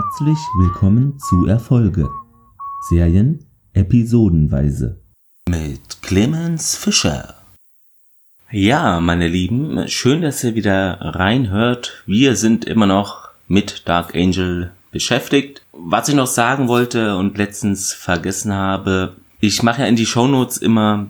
Herzlich willkommen zu Erfolge. Serien episodenweise. Mit Clemens Fischer. Ja, meine Lieben, schön, dass ihr wieder reinhört. Wir sind immer noch mit Dark Angel beschäftigt. Was ich noch sagen wollte und letztens vergessen habe, ich mache ja in die Shownotes immer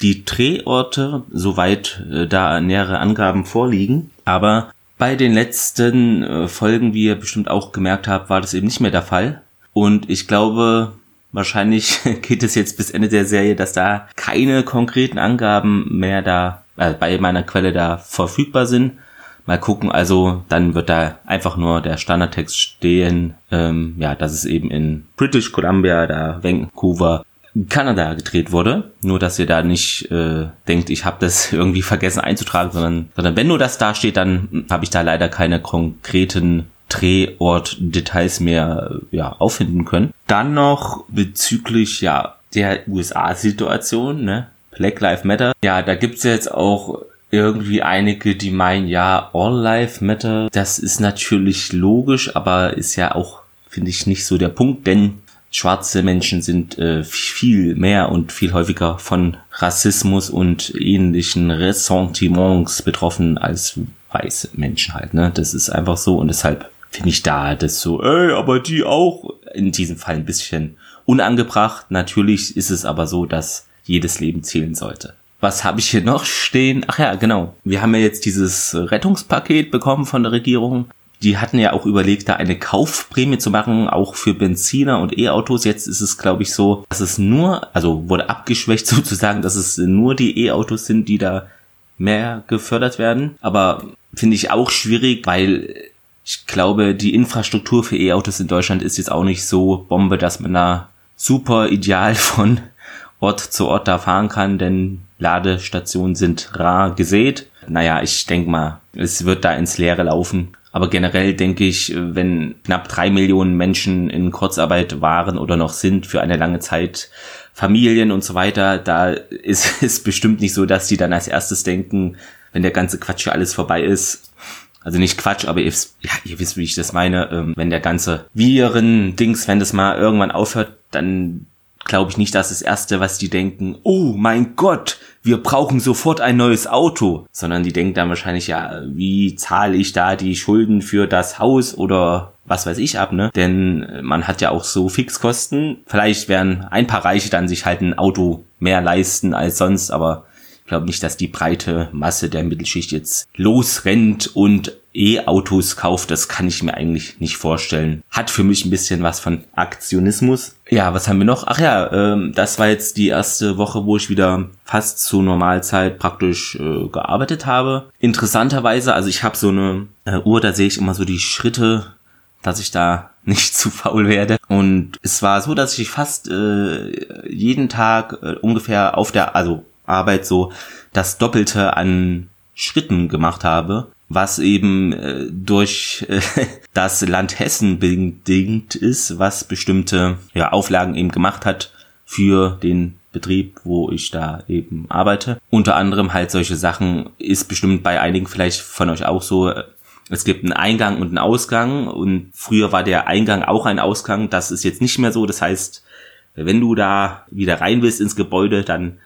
die Drehorte, soweit äh, da nähere Angaben vorliegen. Aber bei den letzten äh, Folgen, wie ihr bestimmt auch gemerkt habt, war das eben nicht mehr der Fall. Und ich glaube, wahrscheinlich geht es jetzt bis Ende der Serie, dass da keine konkreten Angaben mehr da äh, bei meiner Quelle da verfügbar sind. Mal gucken, also dann wird da einfach nur der Standardtext stehen, ähm, ja, dass es eben in British Columbia, da Vancouver, Kanada gedreht wurde. Nur, dass ihr da nicht äh, denkt, ich habe das irgendwie vergessen einzutragen, sondern, sondern wenn nur das da steht, dann habe ich da leider keine konkreten Drehort-Details mehr ja, auffinden können. Dann noch bezüglich ja der USA-Situation, ne? Black Lives Matter. Ja, da gibt's jetzt auch irgendwie einige, die meinen, ja, All Life Matter. Das ist natürlich logisch, aber ist ja auch, finde ich, nicht so der Punkt, denn schwarze Menschen sind äh, viel mehr und viel häufiger von Rassismus und ähnlichen Ressentiments betroffen als weiße Menschen halt. Ne? Das ist einfach so und deshalb finde ich da das so, ey, aber die auch in diesem Fall ein bisschen unangebracht. Natürlich ist es aber so, dass jedes Leben zählen sollte. Was habe ich hier noch stehen? Ach ja, genau. Wir haben ja jetzt dieses Rettungspaket bekommen von der Regierung die hatten ja auch überlegt, da eine Kaufprämie zu machen, auch für Benziner und E-Autos. Jetzt ist es, glaube ich, so, dass es nur, also wurde abgeschwächt sozusagen, dass es nur die E-Autos sind, die da mehr gefördert werden. Aber finde ich auch schwierig, weil ich glaube, die Infrastruktur für E-Autos in Deutschland ist jetzt auch nicht so Bombe, dass man da super ideal von Ort zu Ort da fahren kann, denn Ladestationen sind rar gesät. Naja, ich denke mal, es wird da ins Leere laufen. Aber generell denke ich, wenn knapp drei Millionen Menschen in Kurzarbeit waren oder noch sind für eine lange Zeit, Familien und so weiter, da ist es bestimmt nicht so, dass die dann als erstes denken, wenn der ganze Quatsch hier alles vorbei ist. Also nicht Quatsch, aber ihr, ja, ihr wisst, wie ich das meine. Ähm, wenn der ganze Viren-Dings, wenn das mal irgendwann aufhört, dann glaube ich nicht, dass das Erste, was die denken, oh mein Gott, wir brauchen sofort ein neues Auto, sondern die denken dann wahrscheinlich, ja, wie zahle ich da die Schulden für das Haus oder was weiß ich ab, ne? Denn man hat ja auch so Fixkosten. Vielleicht werden ein paar Reiche dann sich halt ein Auto mehr leisten als sonst, aber ich glaube nicht, dass die breite Masse der Mittelschicht jetzt losrennt und E-Autos kauft, das kann ich mir eigentlich nicht vorstellen. Hat für mich ein bisschen was von Aktionismus. Ja, was haben wir noch? Ach ja, ähm, das war jetzt die erste Woche, wo ich wieder fast zur Normalzeit praktisch äh, gearbeitet habe. Interessanterweise, also ich habe so eine äh, Uhr, da sehe ich immer so die Schritte, dass ich da nicht zu faul werde. Und es war so, dass ich fast äh, jeden Tag äh, ungefähr auf der, also Arbeit so das Doppelte an Schritten gemacht habe was eben äh, durch äh, das Land Hessen bedingt ist, was bestimmte ja, Auflagen eben gemacht hat für den Betrieb, wo ich da eben arbeite. Unter anderem halt solche Sachen ist bestimmt bei einigen vielleicht von euch auch so. Äh, es gibt einen Eingang und einen Ausgang und früher war der Eingang auch ein Ausgang. Das ist jetzt nicht mehr so. Das heißt, wenn du da wieder rein willst ins Gebäude, dann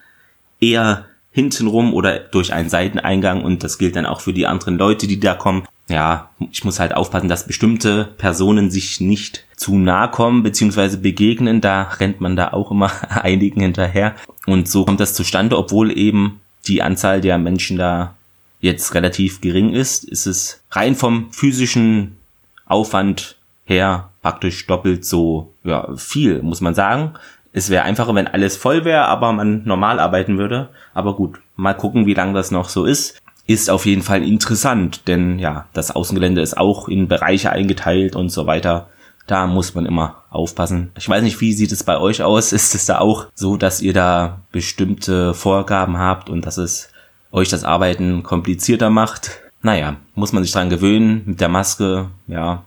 eher hintenrum oder durch einen Seiteneingang und das gilt dann auch für die anderen Leute, die da kommen. Ja, ich muss halt aufpassen, dass bestimmte Personen sich nicht zu nahe kommen bzw. begegnen. Da rennt man da auch immer einigen hinterher. Und so kommt das zustande, obwohl eben die Anzahl der Menschen da jetzt relativ gering ist, ist es rein vom physischen Aufwand her praktisch doppelt so ja, viel, muss man sagen. Es wäre einfacher, wenn alles voll wäre, aber man normal arbeiten würde. Aber gut, mal gucken, wie lange das noch so ist. Ist auf jeden Fall interessant, denn ja, das Außengelände ist auch in Bereiche eingeteilt und so weiter. Da muss man immer aufpassen. Ich weiß nicht, wie sieht es bei euch aus? Ist es da auch so, dass ihr da bestimmte Vorgaben habt und dass es euch das Arbeiten komplizierter macht? Naja, muss man sich dran gewöhnen mit der Maske. Ja,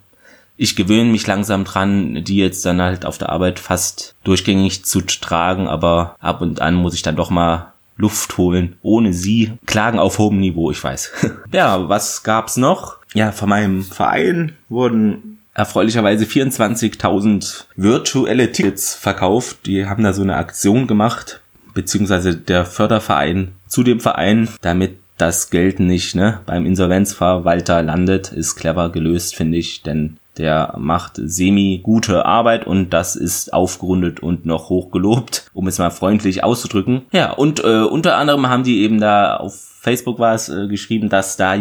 ich gewöhne mich langsam dran, die jetzt dann halt auf der Arbeit fast durchgängig zu tragen, aber ab und an muss ich dann doch mal Luft holen. Ohne sie klagen auf hohem Niveau, ich weiß. ja, was gab's noch? Ja, von meinem Verein wurden erfreulicherweise 24.000 virtuelle Tickets verkauft. Die haben da so eine Aktion gemacht, beziehungsweise der Förderverein zu dem Verein, damit das Geld nicht ne, beim Insolvenzverwalter landet, ist clever gelöst, finde ich, denn der macht semi gute Arbeit und das ist aufgerundet und noch hoch gelobt, um es mal freundlich auszudrücken. Ja, und äh, unter anderem haben die eben da auf Facebook war es äh, geschrieben, dass da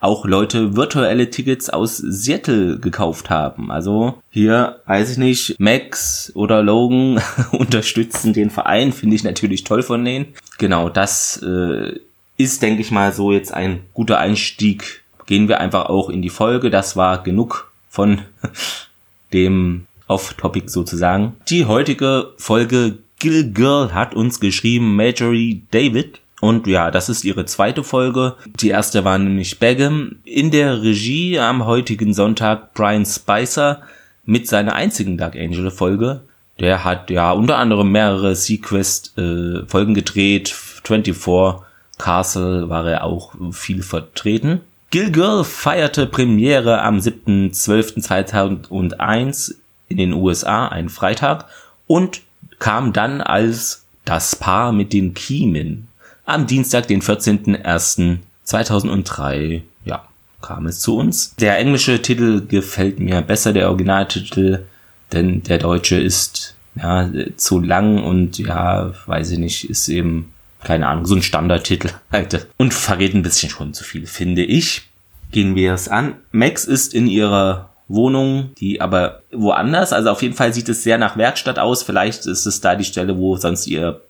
auch Leute virtuelle Tickets aus Seattle gekauft haben. Also hier, weiß ich nicht, Max oder Logan unterstützen den Verein, finde ich natürlich toll von denen. Genau, das äh, ist, denke ich mal, so jetzt ein guter Einstieg. Gehen wir einfach auch in die Folge. Das war genug von dem Off-Topic sozusagen. Die heutige Folge Gill Girl hat uns geschrieben Majorie David. Und ja, das ist ihre zweite Folge. Die erste war nämlich Begum. In der Regie am heutigen Sonntag Brian Spicer mit seiner einzigen Dark Angel Folge. Der hat ja unter anderem mehrere Sequest äh, Folgen gedreht. 24 Castle war er auch viel vertreten. Gill Girl feierte Premiere am 7.12.2001 in den USA, ein Freitag, und kam dann als das Paar mit den Kiemen am Dienstag, den 14.01.2003, ja, kam es zu uns. Der englische Titel gefällt mir besser, der Originaltitel, denn der deutsche ist ja zu lang und ja, weiß ich nicht, ist eben keine Ahnung, so ein Standardtitel halt. Und verrät ein bisschen schon zu viel, finde ich. Gehen wir es an. Max ist in ihrer Wohnung, die aber woanders, also auf jeden Fall sieht es sehr nach Werkstatt aus. Vielleicht ist es da die Stelle, wo sonst ihr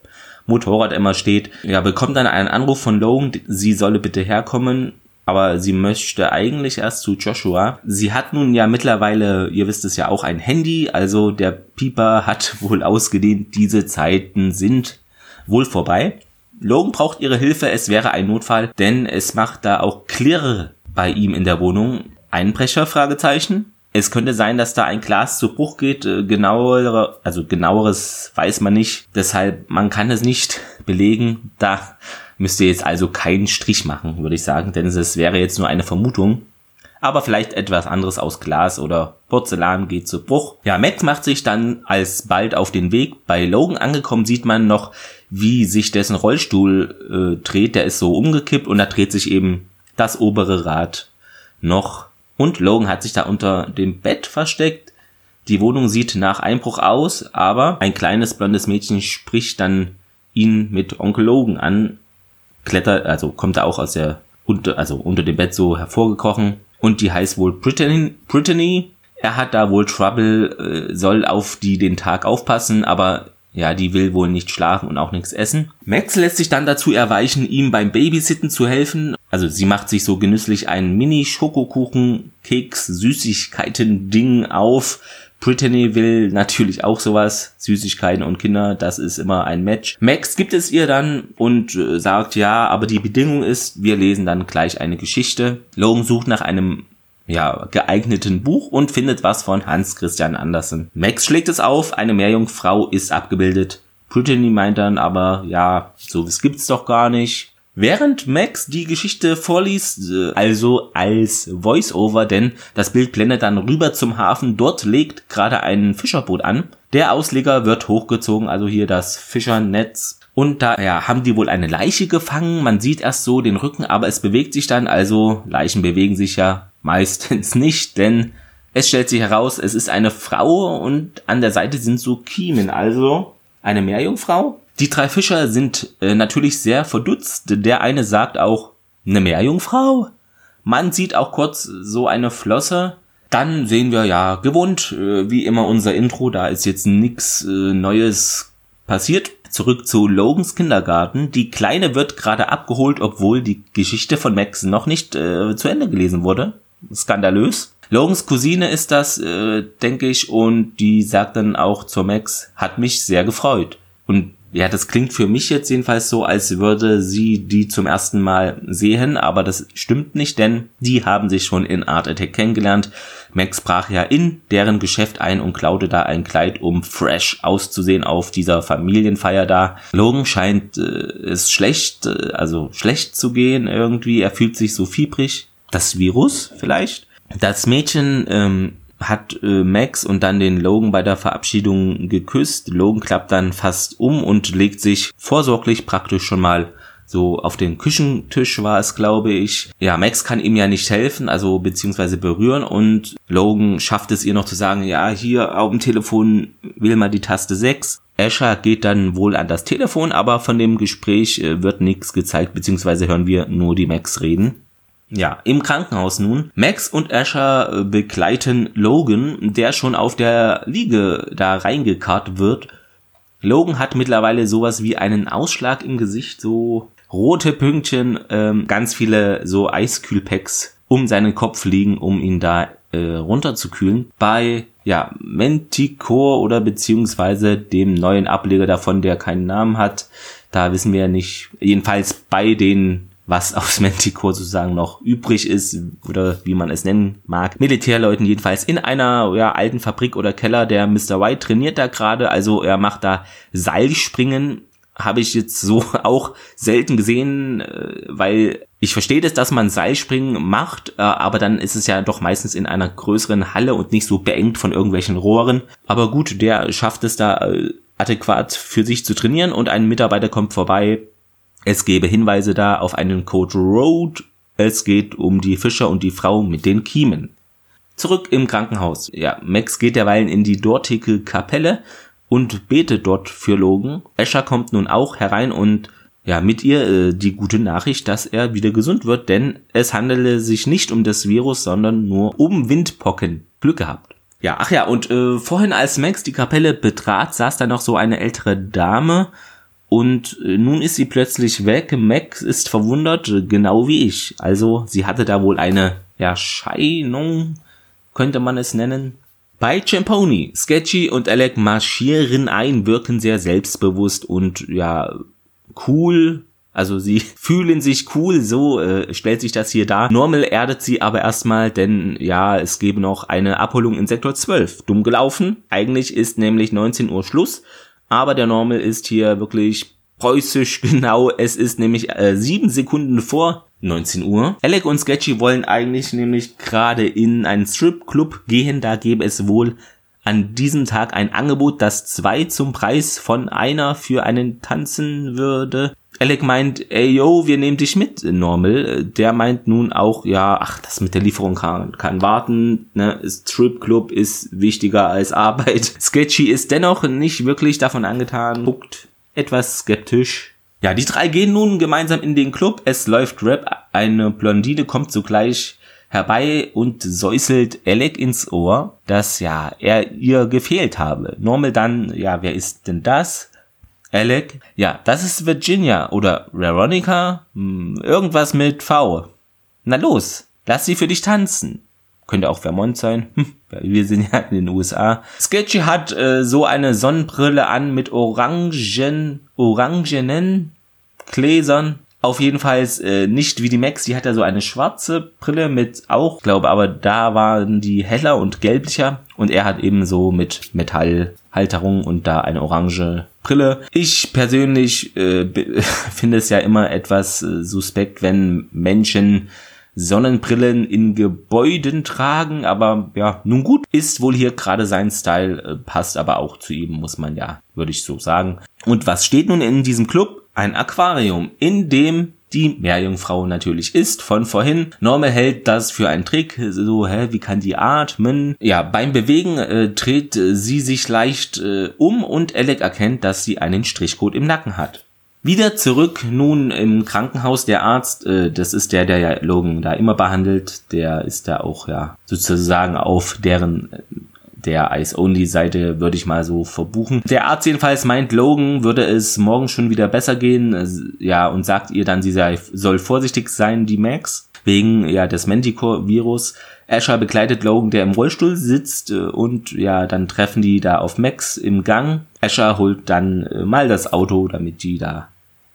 Motorrad immer steht. Ja, bekommt dann einen Anruf von Logan, sie solle bitte herkommen, aber sie möchte eigentlich erst zu Joshua. Sie hat nun ja mittlerweile, ihr wisst es ja auch, ein Handy, also der Pieper hat wohl ausgedehnt, diese Zeiten sind wohl vorbei. Logan braucht ihre Hilfe, es wäre ein Notfall, denn es macht da auch Klirr bei ihm in der Wohnung. Einbrecher? Fragezeichen. Es könnte sein, dass da ein Glas zu Bruch geht. Äh, genauere, also genaueres weiß man nicht. Deshalb, man kann es nicht belegen. Da müsst ihr jetzt also keinen Strich machen, würde ich sagen, denn es wäre jetzt nur eine Vermutung. Aber vielleicht etwas anderes aus Glas oder Porzellan geht zu Bruch. Ja, Max macht sich dann alsbald auf den Weg. Bei Logan angekommen sieht man noch, wie sich dessen Rollstuhl äh, dreht. Der ist so umgekippt und da dreht sich eben das obere Rad noch und Logan hat sich da unter dem Bett versteckt. Die Wohnung sieht nach Einbruch aus, aber ein kleines blondes Mädchen spricht dann ihn mit Onkel Logan an, klettert, also kommt er auch aus der, unter, also unter dem Bett so hervorgekrochen und die heißt wohl Brittany. Brittany. Er hat da wohl Trouble, äh, soll auf die den Tag aufpassen, aber ja, die will wohl nicht schlafen und auch nichts essen. Max lässt sich dann dazu erweichen, ihm beim Babysitten zu helfen. Also sie macht sich so genüsslich einen Mini-Schokokuchen, Keks, Süßigkeiten, Ding auf. Brittany will natürlich auch sowas, Süßigkeiten und Kinder, das ist immer ein Match. Max gibt es ihr dann und äh, sagt, ja, aber die Bedingung ist, wir lesen dann gleich eine Geschichte. Logan sucht nach einem ja, geeigneten Buch und findet was von Hans Christian Andersen. Max schlägt es auf, eine Meerjungfrau ist abgebildet. Brittany meint dann aber, ja, sowas gibt's doch gar nicht. Während Max die Geschichte vorliest, äh, also als Voice-Over, denn das Bild blendet dann rüber zum Hafen, dort legt gerade ein Fischerboot an. Der Ausleger wird hochgezogen, also hier das Fischernetz. Und da ja, haben die wohl eine Leiche gefangen. Man sieht erst so den Rücken, aber es bewegt sich dann, also Leichen bewegen sich ja Meistens nicht, denn es stellt sich heraus, es ist eine Frau und an der Seite sind so Kiemen, also eine Meerjungfrau. Die drei Fischer sind äh, natürlich sehr verdutzt. Der eine sagt auch, eine Meerjungfrau? Man sieht auch kurz so eine Flosse. Dann sehen wir ja gewohnt, äh, wie immer unser Intro, da ist jetzt nichts äh, Neues passiert. Zurück zu Logans Kindergarten. Die Kleine wird gerade abgeholt, obwohl die Geschichte von Max noch nicht äh, zu Ende gelesen wurde skandalös. Logans Cousine ist das, äh, denke ich, und die sagt dann auch zur Max, hat mich sehr gefreut. Und ja, das klingt für mich jetzt jedenfalls so, als würde sie die zum ersten Mal sehen, aber das stimmt nicht, denn die haben sich schon in Art Attack kennengelernt. Max brach ja in deren Geschäft ein und klaute da ein Kleid, um fresh auszusehen auf dieser Familienfeier da. Logan scheint äh, es schlecht, äh, also schlecht zu gehen irgendwie. Er fühlt sich so fiebrig das Virus vielleicht. Das Mädchen ähm, hat äh, Max und dann den Logan bei der Verabschiedung geküsst. Logan klappt dann fast um und legt sich vorsorglich praktisch schon mal so auf den Küchentisch war es, glaube ich. Ja, Max kann ihm ja nicht helfen, also beziehungsweise berühren und Logan schafft es ihr noch zu sagen, ja, hier auf dem Telefon will mal die Taste 6. Asher geht dann wohl an das Telefon, aber von dem Gespräch äh, wird nichts gezeigt, beziehungsweise hören wir nur die Max reden. Ja, im Krankenhaus nun. Max und Asher äh, begleiten Logan, der schon auf der Liege da reingekarrt wird. Logan hat mittlerweile sowas wie einen Ausschlag im Gesicht, so rote Pünktchen, ähm, ganz viele so Eiskühlpacks um seinen Kopf liegen, um ihn da äh, runterzukühlen. Bei ja, Manticore oder beziehungsweise dem neuen Ableger davon, der keinen Namen hat. Da wissen wir ja nicht, jedenfalls bei den was aus Manticore sozusagen noch übrig ist oder wie man es nennen mag. Militärleuten jedenfalls in einer ja, alten Fabrik oder Keller. Der Mr. White trainiert da gerade, also er macht da Seilspringen. Habe ich jetzt so auch selten gesehen, äh, weil ich verstehe das, dass man Seilspringen macht, äh, aber dann ist es ja doch meistens in einer größeren Halle und nicht so beengt von irgendwelchen Rohren. Aber gut, der schafft es da äh, adäquat für sich zu trainieren und ein Mitarbeiter kommt vorbei, es gebe Hinweise da auf einen Code Road. Es geht um die Fischer und die Frau mit den Kiemen. Zurück im Krankenhaus. Ja, Max geht derweilen in die dortige Kapelle und betet dort für Logan. Escher kommt nun auch herein und ja, mit ihr äh, die gute Nachricht, dass er wieder gesund wird, denn es handele sich nicht um das Virus, sondern nur um Windpocken. Glück gehabt. Ja, ach ja, und äh, vorhin als Max die Kapelle betrat, saß da noch so eine ältere Dame, und äh, nun ist sie plötzlich weg. Max ist verwundert, genau wie ich. Also sie hatte da wohl eine Erscheinung, könnte man es nennen. Bei Champoni, Sketchy und Alec marschieren ein, wirken sehr selbstbewusst und ja, cool. Also sie fühlen sich cool, so äh, stellt sich das hier dar. Normal erdet sie aber erstmal, denn ja, es gäbe noch eine Abholung in Sektor 12. Dumm gelaufen. Eigentlich ist nämlich 19 Uhr Schluss aber der Normal ist hier wirklich preußisch genau. Es ist nämlich äh, sieben Sekunden vor 19 Uhr. Alec und Sketchy wollen eigentlich nämlich gerade in einen Stripclub gehen. Da gäbe es wohl an diesem Tag ein Angebot, das zwei zum Preis von einer für einen tanzen würde. Alec meint, ey yo, wir nehmen dich mit, Normal. Der meint nun auch, ja, ach, das mit der Lieferung kann, kann warten, ne, Stripclub ist wichtiger als Arbeit. Sketchy ist dennoch nicht wirklich davon angetan, guckt etwas skeptisch. Ja, die drei gehen nun gemeinsam in den Club. Es läuft Rap. Eine Blondine kommt sogleich herbei und säuselt Alec ins Ohr, dass ja er ihr gefehlt habe. Normal dann, ja, wer ist denn das? Alec? Ja, das ist Virginia oder Veronica. Hm, irgendwas mit V. Na los, lass sie für dich tanzen. Könnte auch Vermont sein. Hm, wir sind ja in den USA. Sketchy hat äh, so eine Sonnenbrille an mit orangen, orangenen Gläsern. Auf jeden Fall äh, nicht wie die Max, die hat ja so eine schwarze Brille mit auch, glaube aber da waren die heller und gelblicher und er hat eben so mit Metallhalterung und da eine orange Brille. Ich persönlich äh, finde es ja immer etwas äh, suspekt, wenn Menschen Sonnenbrillen in Gebäuden tragen, aber ja, nun gut, ist wohl hier gerade sein Style, äh, passt aber auch zu ihm, muss man ja, würde ich so sagen. Und was steht nun in diesem Club? ein Aquarium, in dem die Meerjungfrau natürlich ist, von vorhin. Normal hält das für einen Trick, so, hä, wie kann die atmen? Ja, beim Bewegen äh, dreht sie sich leicht äh, um und Alec erkennt, dass sie einen Strichcode im Nacken hat. Wieder zurück nun im Krankenhaus. Der Arzt, äh, das ist der, der ja Logan da immer behandelt, der ist da auch ja sozusagen auf deren der Ice-Only-Seite würde ich mal so verbuchen. Der Arzt jedenfalls meint, Logan würde es morgen schon wieder besser gehen, ja, und sagt ihr dann, sie sei, soll vorsichtig sein, die Max, wegen, ja, des Manticore-Virus. Asher begleitet Logan, der im Rollstuhl sitzt, äh, und ja, dann treffen die da auf Max im Gang. Asher holt dann äh, mal das Auto, damit die da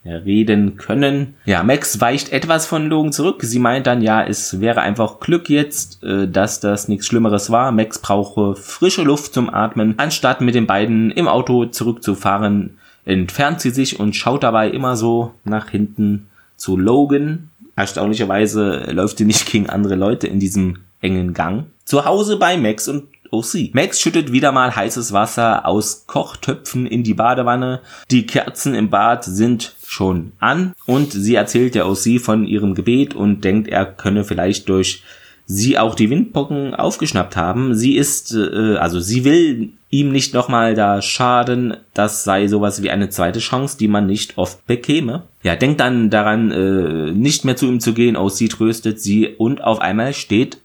reden können. Ja, Max weicht etwas von Logan zurück. Sie meint dann, ja, es wäre einfach Glück jetzt, äh, dass das nichts Schlimmeres war. Max brauche frische Luft zum Atmen. Anstatt mit den beiden im Auto zurückzufahren, entfernt sie sich und schaut dabei immer so nach hinten zu Logan. Erstaunlicherweise läuft sie nicht gegen andere Leute in diesem engen Gang. Zu Hause bei Max und OC. Max schüttet wieder mal heißes Wasser aus Kochtöpfen in die Badewanne. Die Kerzen im Bad sind schon an und sie erzählt der OC von ihrem Gebet und denkt, er könne vielleicht durch sie auch die Windpocken aufgeschnappt haben. Sie ist, äh, also sie will ihm nicht nochmal da schaden, das sei sowas wie eine zweite Chance, die man nicht oft bekäme. Ja, denkt dann daran, äh, nicht mehr zu ihm zu gehen, oh, sie tröstet sie und auf einmal steht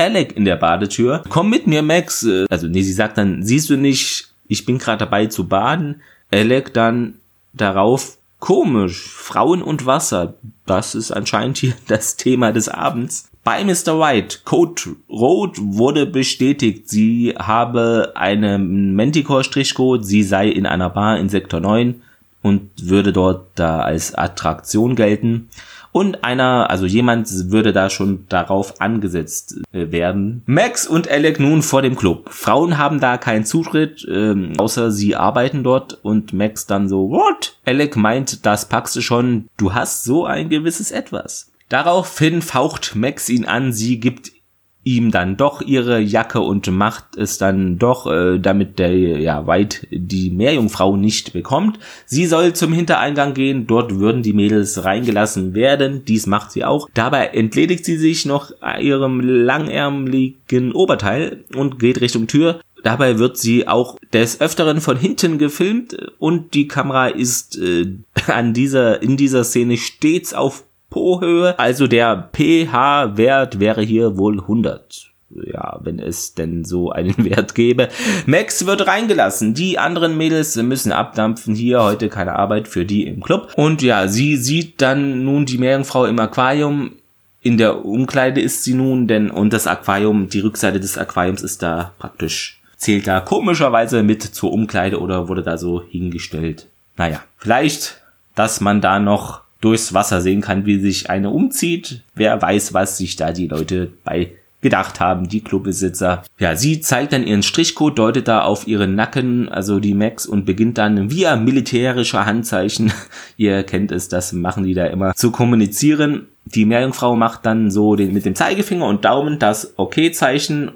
Alec in der Badetür. Komm mit mir, Max. Äh, also, nee, sie sagt dann, siehst du nicht, ich bin gerade dabei zu baden. Alec dann darauf, komisch, Frauen und Wasser. Das ist anscheinend hier das Thema des Abends. Bei Mr. White, Code Road wurde bestätigt, sie habe einen Manticore-Strichcode, sie sei in einer Bar in Sektor 9 und würde dort da als Attraktion gelten. Und einer, also jemand würde da schon darauf angesetzt äh, werden. Max und Alec nun vor dem Club. Frauen haben da keinen Zutritt, ähm, außer sie arbeiten dort und Max dann so, what? Alec meint, das packst du schon, du hast so ein gewisses Etwas. Daraufhin faucht Max ihn an, sie gibt ihm dann doch ihre Jacke und macht es dann doch, äh, damit der ja weit die Meerjungfrau nicht bekommt. Sie soll zum Hintereingang gehen, dort würden die Mädels reingelassen werden. Dies macht sie auch. Dabei entledigt sie sich noch ihrem langärmeligen Oberteil und geht Richtung Tür. Dabei wird sie auch des Öfteren von hinten gefilmt und die Kamera ist äh, an dieser, in dieser Szene stets auf Po-Höhe. Also der pH-Wert wäre hier wohl 100 ja, wenn es denn so einen Wert gäbe. Max wird reingelassen. Die anderen Mädels müssen abdampfen. Hier heute keine Arbeit für die im Club. Und ja, sie sieht dann nun die Meerjungfrau im Aquarium. In der Umkleide ist sie nun, denn und das Aquarium, die Rückseite des Aquariums ist da praktisch, zählt da komischerweise mit zur Umkleide oder wurde da so hingestellt. Naja, vielleicht, dass man da noch durchs Wasser sehen kann, wie sich eine umzieht. Wer weiß, was sich da die Leute bei gedacht haben, die Clubbesitzer. Ja, sie zeigt dann ihren Strichcode, deutet da auf ihren Nacken, also die Max, und beginnt dann via militärischer Handzeichen, ihr kennt es, das machen die da immer, zu kommunizieren. Die Meerjungfrau macht dann so den, mit dem Zeigefinger und Daumen das Okay-Zeichen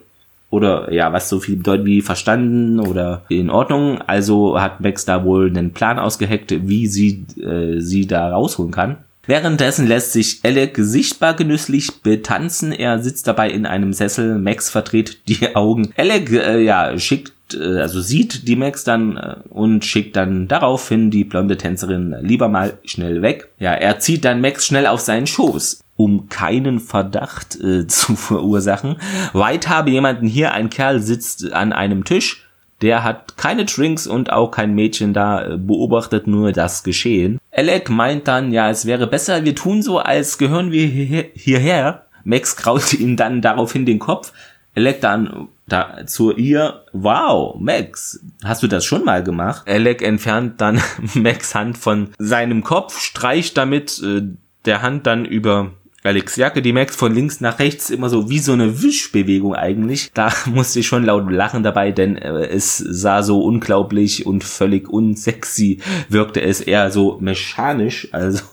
oder ja, was so viel bedeutet wie verstanden oder in Ordnung. Also hat Max da wohl einen Plan ausgeheckt, wie sie äh, sie da rausholen kann. Währenddessen lässt sich Alec sichtbar genüsslich betanzen. Er sitzt dabei in einem Sessel. Max verdreht die Augen. Alec, äh, ja, schickt, äh, also sieht die Max dann äh, und schickt dann daraufhin die blonde Tänzerin lieber mal schnell weg. Ja, er zieht dann Max schnell auf seinen Schoß um keinen Verdacht äh, zu verursachen. White habe jemanden hier, ein Kerl sitzt an einem Tisch, der hat keine Drinks und auch kein Mädchen da, äh, beobachtet nur das Geschehen. Alec meint dann, ja, es wäre besser, wir tun so, als gehören wir hierher. Max kraut ihm dann daraufhin den Kopf. Alec dann da zu ihr, wow, Max, hast du das schon mal gemacht? Alec entfernt dann Max Hand von seinem Kopf, streicht damit äh, der Hand dann über Alex Jacke, die Max von links nach rechts immer so wie so eine Wischbewegung eigentlich. Da musste ich schon laut lachen dabei, denn äh, es sah so unglaublich und völlig unsexy wirkte es eher so mechanisch. Also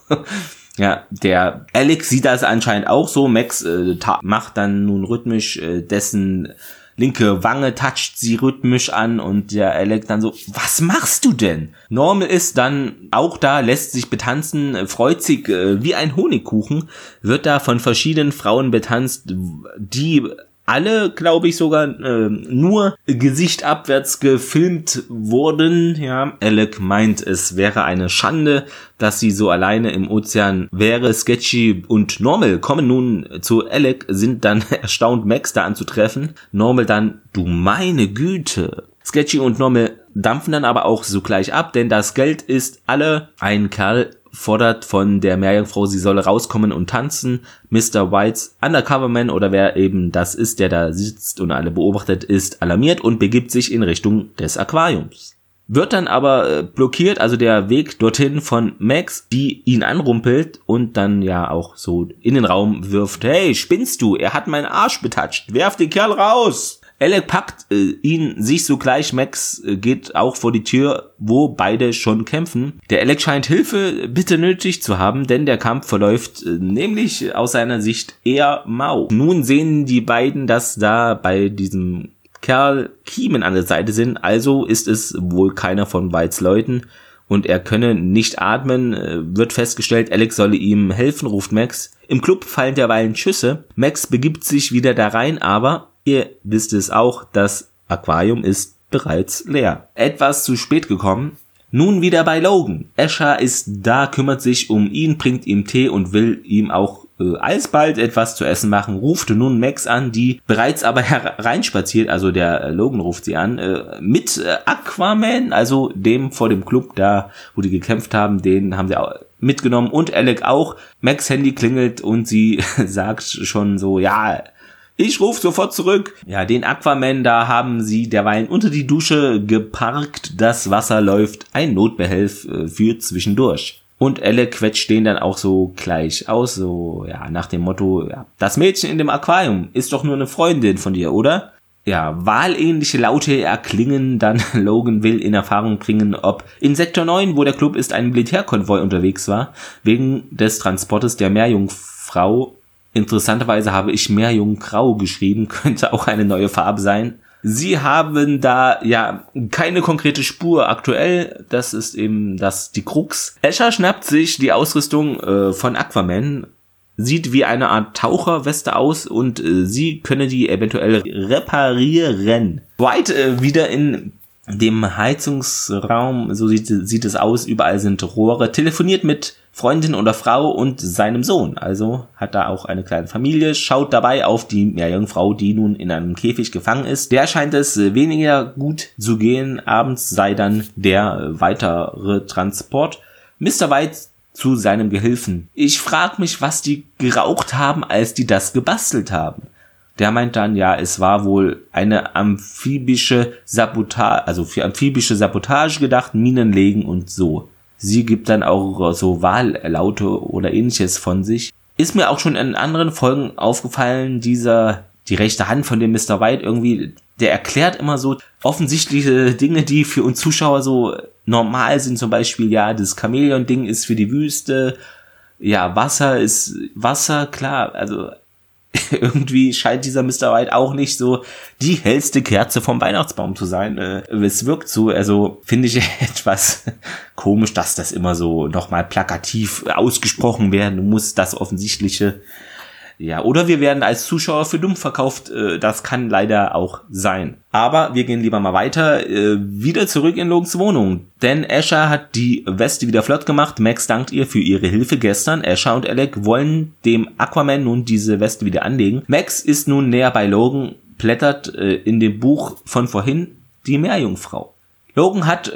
ja, der Alex sieht das anscheinend auch so. Max äh, macht dann nun rhythmisch äh, dessen linke Wange toucht sie rhythmisch an und der Alec dann so, was machst du denn? Normal ist dann auch da, lässt sich betanzen, freut sich äh, wie ein Honigkuchen, wird da von verschiedenen Frauen betanzt, die alle, glaube ich, sogar äh, nur Gesicht abwärts gefilmt wurden. Ja, Alec meint, es wäre eine Schande, dass sie so alleine im Ozean wäre. Sketchy und Normal kommen nun zu Alec, sind dann erstaunt, Max da anzutreffen. Normal dann, du meine Güte. Sketchy und Normal dampfen dann aber auch sogleich ab, denn das Geld ist alle. Ein Kerl fordert von der Meerjungfrau, sie solle rauskommen und tanzen. Mr. Whites Undercoverman oder wer eben das ist, der da sitzt und alle beobachtet, ist alarmiert und begibt sich in Richtung des Aquariums. Wird dann aber äh, blockiert, also der Weg dorthin von Max, die ihn anrumpelt und dann ja auch so in den Raum wirft, hey, spinnst du? Er hat meinen Arsch betatscht. Werf den Kerl raus! Alec packt äh, ihn sich sogleich, Max äh, geht auch vor die Tür, wo beide schon kämpfen. Der Alec scheint Hilfe bitte nötig zu haben, denn der Kampf verläuft äh, nämlich aus seiner Sicht eher mau. Nun sehen die beiden, dass da bei diesem Kerl Kiemen an der Seite sind, also ist es wohl keiner von Whites Leuten und er könne nicht atmen, äh, wird festgestellt, Alex solle ihm helfen, ruft Max. Im Club fallen derweilen Schüsse. Max begibt sich wieder da rein, aber ihr wisst es auch, das Aquarium ist bereits leer. Etwas zu spät gekommen. Nun wieder bei Logan. Escher ist da, kümmert sich um ihn, bringt ihm Tee und will ihm auch äh, alsbald etwas zu essen machen, ruft nun Max an, die bereits aber hereinspaziert, also der äh, Logan ruft sie an, äh, mit äh, Aquaman, also dem vor dem Club da, wo die gekämpft haben, den haben sie auch mitgenommen und Alec auch. Max Handy klingelt und sie sagt schon so, ja, ich rufe sofort zurück. Ja, den Aquaman, da haben sie derweilen unter die Dusche geparkt. Das Wasser läuft. Ein Notbehelf äh, für zwischendurch. Und Elle quetscht den dann auch so gleich aus, so, ja, nach dem Motto, ja, das Mädchen in dem Aquarium ist doch nur eine Freundin von dir, oder? Ja, wahlähnliche Laute erklingen, dann Logan will in Erfahrung bringen, ob in Sektor 9, wo der Club ist, ein Militärkonvoi unterwegs war, wegen des Transportes der Meerjungfrau Interessanterweise habe ich Meerjunggrau geschrieben, könnte auch eine neue Farbe sein. Sie haben da ja keine konkrete Spur aktuell. Das ist eben das die Krux. Escher schnappt sich die Ausrüstung äh, von Aquaman, sieht wie eine Art Taucherweste aus und äh, sie könne die eventuell reparieren. White äh, wieder in dem Heizungsraum, so sieht, sieht es aus, überall sind Rohre, telefoniert mit Freundin oder Frau und seinem Sohn. Also hat da auch eine kleine Familie, schaut dabei auf die Meerjungfrau, die nun in einem Käfig gefangen ist. Der scheint es weniger gut zu gehen. Abends sei dann der weitere Transport. Mr. White zu seinem Gehilfen. Ich frag mich, was die geraucht haben, als die das gebastelt haben. Der meint dann, ja, es war wohl eine amphibische Sabotage, also für amphibische Sabotage gedacht, Minen legen und so. Sie gibt dann auch so Wahllaute oder ähnliches von sich. Ist mir auch schon in anderen Folgen aufgefallen, dieser, die rechte Hand von dem Mr. White irgendwie, der erklärt immer so offensichtliche Dinge, die für uns Zuschauer so normal sind. Zum Beispiel, ja, das Chamäleon-Ding ist für die Wüste. Ja, Wasser ist Wasser, klar. Also irgendwie scheint dieser Mr. White auch nicht so die hellste Kerze vom Weihnachtsbaum zu sein. Äh, es wirkt so, also finde ich etwas komisch, dass das immer so nochmal plakativ ausgesprochen werden muss, das Offensichtliche. Ja, oder wir werden als Zuschauer für dumm verkauft. Äh, das kann leider auch sein. Aber wir gehen lieber mal weiter. Äh, wieder zurück in Logans Wohnung. Denn Asher hat die Weste wieder flott gemacht. Max dankt ihr für ihre Hilfe gestern. Asher und Alec wollen dem Aquaman nun diese Weste wieder anlegen. Max ist nun näher bei Logan, blättert äh, in dem Buch von vorhin die Meerjungfrau. Logan hat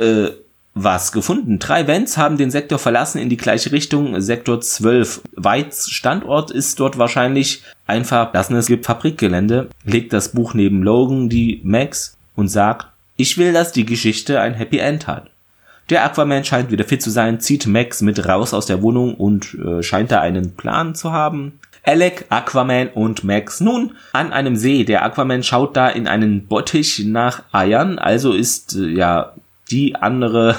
was gefunden. Drei Vents haben den Sektor verlassen in die gleiche Richtung, Sektor 12. Weits Standort ist dort wahrscheinlich ein verlassenes Fabrikgelände, legt das Buch neben Logan, die Max, und sagt, ich will, dass die Geschichte ein Happy End hat. Der Aquaman scheint wieder fit zu sein, zieht Max mit raus aus der Wohnung und äh, scheint da einen Plan zu haben. Alec, Aquaman und Max nun an einem See. Der Aquaman schaut da in einen Bottich nach Eiern, also ist äh, ja die andere,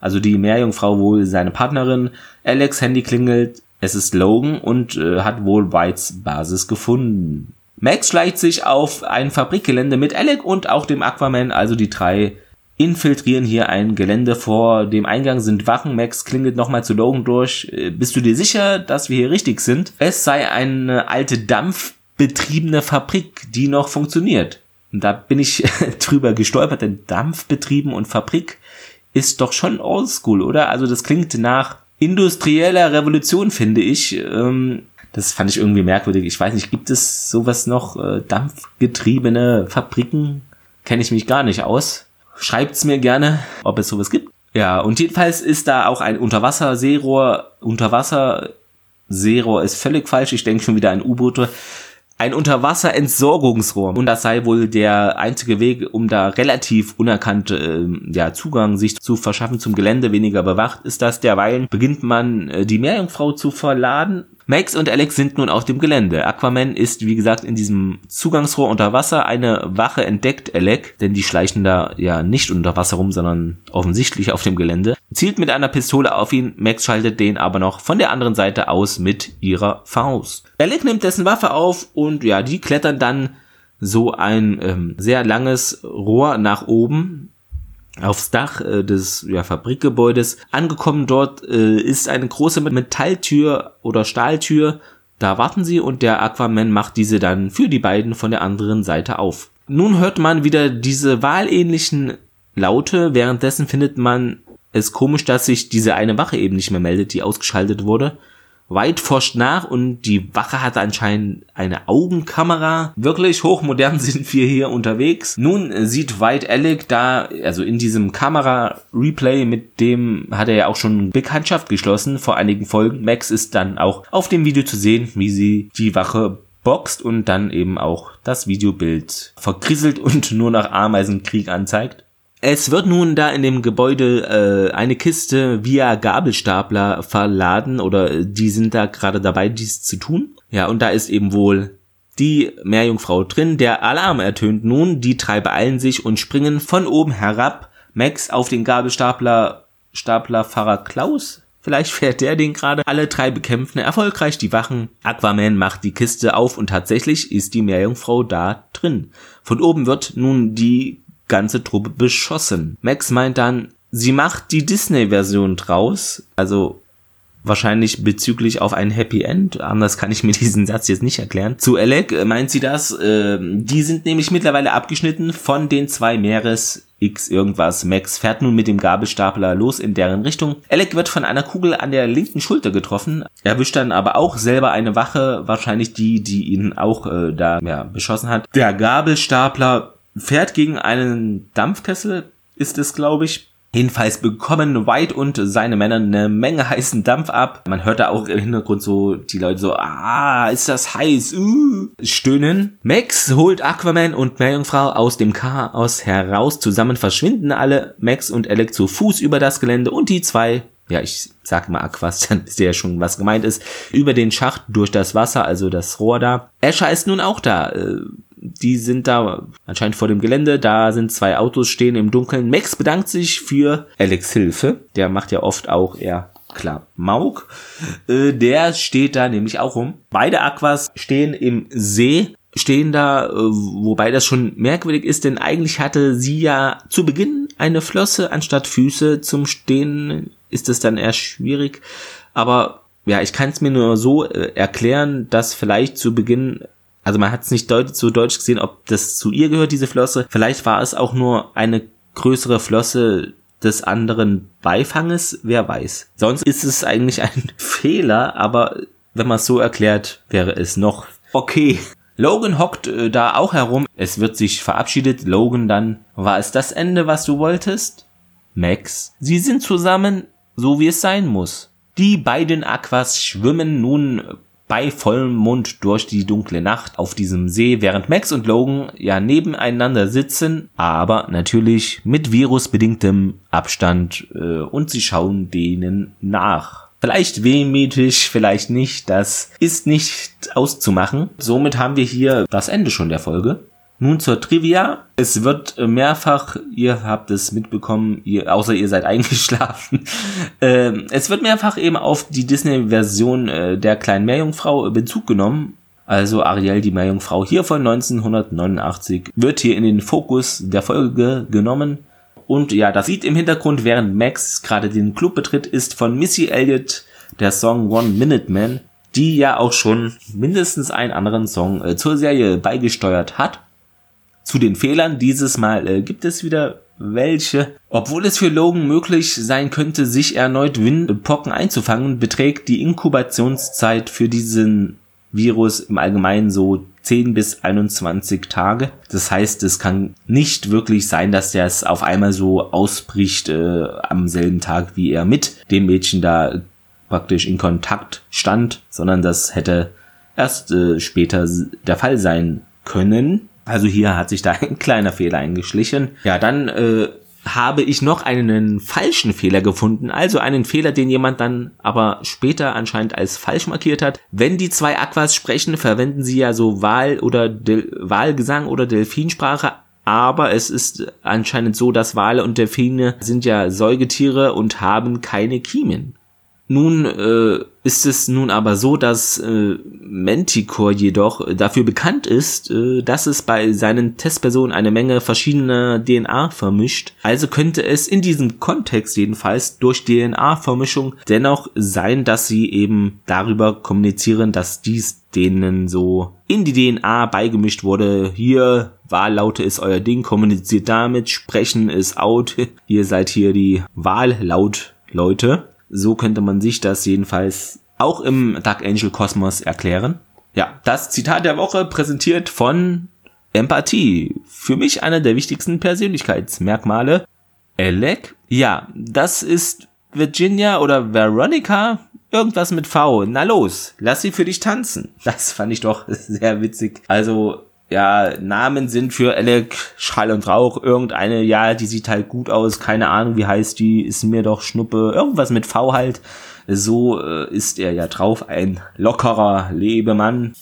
also die Meerjungfrau wohl seine Partnerin. Alex Handy klingelt, es ist Logan und äh, hat wohl Whites Basis gefunden. Max schleicht sich auf ein Fabrikgelände mit Alec und auch dem Aquaman, also die drei infiltrieren hier ein Gelände vor dem Eingang sind Wachen. Max klingelt nochmal zu Logan durch. Äh, bist du dir sicher, dass wir hier richtig sind? Es sei eine alte dampfbetriebene Fabrik, die noch funktioniert. Und da bin ich drüber gestolpert, denn Dampfbetrieben und Fabrik ist doch schon oldschool, oder? Also das klingt nach industrieller Revolution, finde ich. Ähm, das fand ich irgendwie merkwürdig. Ich weiß nicht, gibt es sowas noch? Äh, dampfgetriebene Fabriken? Kenne ich mich gar nicht aus. Schreibt's mir gerne, ob es sowas gibt. Ja, und jedenfalls ist da auch ein Unterwasser-Seerohr. Unterwasser-Seerohr ist völlig falsch. Ich denke schon wieder an U-Boote ein Unterwasserentsorgungsrohr. Und das sei wohl der einzige Weg, um da relativ unerkannt äh, ja, Zugang sich zu verschaffen zum Gelände, weniger bewacht ist das. Derweilen beginnt man äh, die Meerjungfrau zu verladen Max und Alex sind nun auf dem Gelände. Aquaman ist, wie gesagt, in diesem Zugangsrohr unter Wasser. Eine Wache entdeckt Alec, denn die schleichen da ja nicht unter Wasser rum, sondern offensichtlich auf dem Gelände. Zielt mit einer Pistole auf ihn. Max schaltet den aber noch von der anderen Seite aus mit ihrer Faust. Alec nimmt dessen Waffe auf und ja, die klettern dann so ein ähm, sehr langes Rohr nach oben aufs Dach äh, des ja, Fabrikgebäudes. Angekommen dort äh, ist eine große Metalltür oder Stahltür. Da warten sie und der Aquaman macht diese dann für die beiden von der anderen Seite auf. Nun hört man wieder diese wahlähnlichen Laute. Währenddessen findet man es komisch, dass sich diese eine Wache eben nicht mehr meldet, die ausgeschaltet wurde. White forscht nach und die Wache hat anscheinend eine Augenkamera. Wirklich hochmodern sind wir hier unterwegs. Nun sieht White Alec da, also in diesem Kamera-Replay, mit dem hat er ja auch schon Bekanntschaft geschlossen vor einigen Folgen. Max ist dann auch auf dem Video zu sehen, wie sie die Wache boxt und dann eben auch das Videobild verkrisselt und nur nach Ameisenkrieg anzeigt. Es wird nun da in dem Gebäude äh, eine Kiste via Gabelstapler verladen oder äh, die sind da gerade dabei, dies zu tun. Ja, und da ist eben wohl die Meerjungfrau drin. Der Alarm ertönt nun, die drei beeilen sich und springen von oben herab. Max auf den Gabelstapler, Staplerfahrer Klaus. Vielleicht fährt der den gerade. Alle drei bekämpfen erfolgreich die Wachen. Aquaman macht die Kiste auf und tatsächlich ist die Meerjungfrau da drin. Von oben wird nun die ganze Truppe beschossen. Max meint dann, sie macht die Disney-Version draus, also wahrscheinlich bezüglich auf ein Happy End. Anders kann ich mir diesen Satz jetzt nicht erklären. Zu Alec meint sie das. Äh, die sind nämlich mittlerweile abgeschnitten von den zwei Meeres X irgendwas. Max fährt nun mit dem Gabelstapler los in deren Richtung. Alec wird von einer Kugel an der linken Schulter getroffen. Er erwischt dann aber auch selber eine Wache, wahrscheinlich die, die ihn auch äh, da ja, beschossen hat. Der Gabelstapler fährt gegen einen Dampfkessel, ist es, glaube ich. Jedenfalls bekommen White und seine Männer eine Menge heißen Dampf ab. Man hört da auch im Hintergrund so die Leute so, ah, ist das heiß, uh, stöhnen. Max holt Aquaman und Meerjungfrau aus dem Chaos heraus. Zusammen verschwinden alle Max und Alec zu Fuß über das Gelände und die zwei ja, ich sag mal Aquas, dann ist ja schon was gemeint ist, über den Schacht durch das Wasser, also das Rohr da. Escher ist nun auch da. Die sind da anscheinend vor dem Gelände, da sind zwei Autos stehen im Dunkeln. Max bedankt sich für Alex Hilfe, der macht ja oft auch eher klar Mauk. Äh, der steht da nämlich auch rum. Beide Aquas stehen im See, stehen da, äh, wobei das schon merkwürdig ist, denn eigentlich hatte sie ja zu Beginn eine Flosse anstatt Füße. Zum Stehen ist es dann eher schwierig, aber ja, ich kann es mir nur so äh, erklären, dass vielleicht zu Beginn also man hat es nicht deut so deutsch gesehen, ob das zu ihr gehört, diese Flosse. Vielleicht war es auch nur eine größere Flosse des anderen Beifanges, wer weiß. Sonst ist es eigentlich ein Fehler, aber wenn man es so erklärt, wäre es noch okay. Logan hockt äh, da auch herum. Es wird sich verabschiedet. Logan dann, war es das Ende, was du wolltest? Max, sie sind zusammen, so wie es sein muss. Die beiden Aquas schwimmen nun bei vollem Mund durch die dunkle Nacht auf diesem See, während Max und Logan ja nebeneinander sitzen, aber natürlich mit virusbedingtem Abstand äh, und sie schauen denen nach. Vielleicht wehmütig, vielleicht nicht, das ist nicht auszumachen. Somit haben wir hier das Ende schon der Folge. Nun zur Trivia. Es wird mehrfach, ihr habt es mitbekommen, ihr, außer ihr seid eingeschlafen, äh, es wird mehrfach eben auf die Disney-Version äh, der kleinen Meerjungfrau Bezug genommen. Also Ariel, die Meerjungfrau hier von 1989, wird hier in den Fokus der Folge genommen. Und ja, das sieht im Hintergrund, während Max gerade den Club betritt, ist von Missy Elliott der Song One Minute Man, die ja auch schon mindestens einen anderen Song äh, zur Serie beigesteuert hat. Zu den Fehlern dieses Mal äh, gibt es wieder welche. Obwohl es für Logan möglich sein könnte, sich erneut Windpocken einzufangen, beträgt die Inkubationszeit für diesen Virus im Allgemeinen so 10 bis 21 Tage. Das heißt, es kann nicht wirklich sein, dass der es auf einmal so ausbricht äh, am selben Tag, wie er mit dem Mädchen da praktisch in Kontakt stand, sondern das hätte erst äh, später der Fall sein können. Also hier hat sich da ein kleiner Fehler eingeschlichen. Ja, dann äh, habe ich noch einen falschen Fehler gefunden, also einen Fehler, den jemand dann aber später anscheinend als falsch markiert hat. Wenn die zwei Aquas sprechen, verwenden sie ja so Wahl oder Del Wahlgesang oder Delfinsprache, aber es ist anscheinend so, dass Wale und Delfine sind ja Säugetiere und haben keine Kiemen. Nun äh, ist es nun aber so, dass äh, Manticore jedoch dafür bekannt ist, äh, dass es bei seinen Testpersonen eine Menge verschiedener DNA vermischt. Also könnte es in diesem Kontext jedenfalls durch DNA-Vermischung dennoch sein, dass sie eben darüber kommunizieren, dass dies denen so in die DNA beigemischt wurde. Hier Wahllaute ist euer Ding, kommuniziert damit, sprechen ist out. Ihr seid hier die Wahllaut-Leute. So könnte man sich das jedenfalls auch im Dark Angel Kosmos erklären. Ja, das Zitat der Woche präsentiert von Empathie. Für mich einer der wichtigsten Persönlichkeitsmerkmale. Alec? Ja, das ist Virginia oder Veronica. Irgendwas mit V. Na los, lass sie für dich tanzen. Das fand ich doch sehr witzig. Also, ja, Namen sind für Alec Schall und Rauch. Irgendeine, ja, die sieht halt gut aus. Keine Ahnung, wie heißt die. Ist mir doch Schnuppe. Irgendwas mit V halt. So äh, ist er ja drauf. Ein lockerer Lebemann.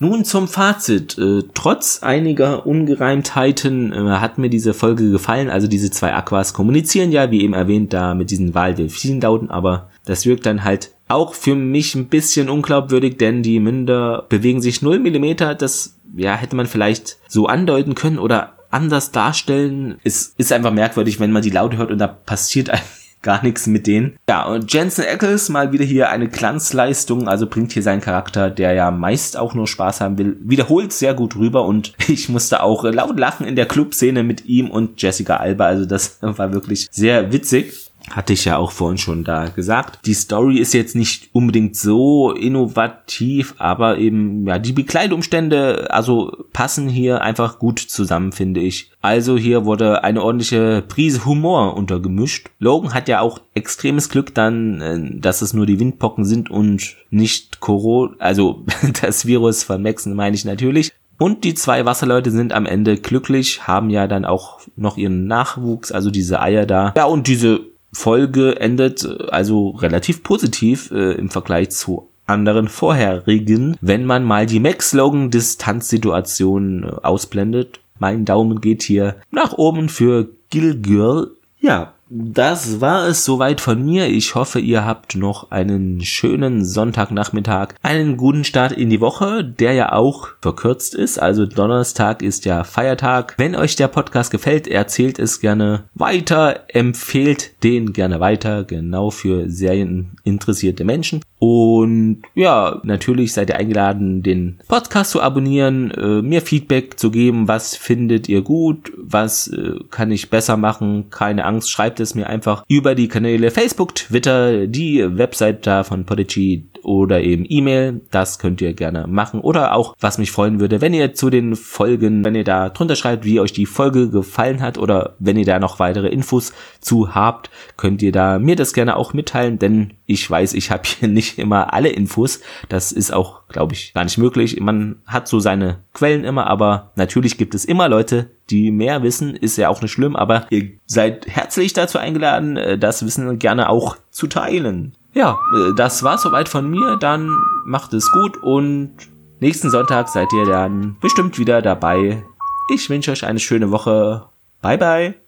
Nun zum Fazit. Äh, trotz einiger Ungereimtheiten äh, hat mir diese Folge gefallen. Also diese zwei Aquas kommunizieren ja, wie eben erwähnt, da mit diesen Wahldelfinlauten, aber das wirkt dann halt auch für mich ein bisschen unglaubwürdig, denn die Münder bewegen sich 0 Millimeter. Das ja, hätte man vielleicht so andeuten können oder anders darstellen. Es ist einfach merkwürdig, wenn man die Laute hört und da passiert gar nichts mit denen. Ja, und Jensen Ackles mal wieder hier eine Glanzleistung, also bringt hier seinen Charakter, der ja meist auch nur Spaß haben will, wiederholt sehr gut rüber und ich musste auch laut lachen in der Clubszene mit ihm und Jessica Alba, also das war wirklich sehr witzig hatte ich ja auch vorhin schon da gesagt. Die Story ist jetzt nicht unbedingt so innovativ, aber eben, ja, die Bekleidumstände, also passen hier einfach gut zusammen, finde ich. Also hier wurde eine ordentliche Prise Humor untergemischt. Logan hat ja auch extremes Glück dann, äh, dass es nur die Windpocken sind und nicht Corona, also das Virus von Maxen meine ich natürlich. Und die zwei Wasserleute sind am Ende glücklich, haben ja dann auch noch ihren Nachwuchs, also diese Eier da. Ja, und diese Folge endet also relativ positiv äh, im Vergleich zu anderen vorherigen, wenn man mal die Max-Logan-Distanzsituation äh, ausblendet. Mein Daumen geht hier nach oben für Gilgirl. Ja, das war es soweit von mir. Ich hoffe, ihr habt noch einen schönen Sonntagnachmittag, einen guten Start in die Woche, der ja auch verkürzt ist. Also Donnerstag ist ja Feiertag. Wenn euch der Podcast gefällt, erzählt es gerne weiter, empfehlt den gerne weiter, genau für serieninteressierte Menschen. Und ja, natürlich seid ihr eingeladen, den Podcast zu abonnieren, äh, mir Feedback zu geben, was findet ihr gut, was äh, kann ich besser machen. Keine Angst, schreibt es mir einfach über die Kanäle Facebook, Twitter, die Website da von Podigy oder eben E-Mail. Das könnt ihr gerne machen. Oder auch, was mich freuen würde, wenn ihr zu den Folgen, wenn ihr da drunter schreibt, wie euch die Folge gefallen hat oder wenn ihr da noch weitere Infos zu habt, könnt ihr da mir das gerne auch mitteilen, denn ich weiß, ich habe hier nicht immer alle Infos. Das ist auch, glaube ich, gar nicht möglich. Man hat so seine Quellen immer, aber natürlich gibt es immer Leute, die mehr wissen, ist ja auch nicht schlimm, aber ihr seid herzlich dazu eingeladen, äh, das Wissen gerne auch zu teilen. Ja, äh, das war soweit von mir. Dann macht es gut und nächsten Sonntag seid ihr dann bestimmt wieder dabei. Ich wünsche euch eine schöne Woche. Bye bye.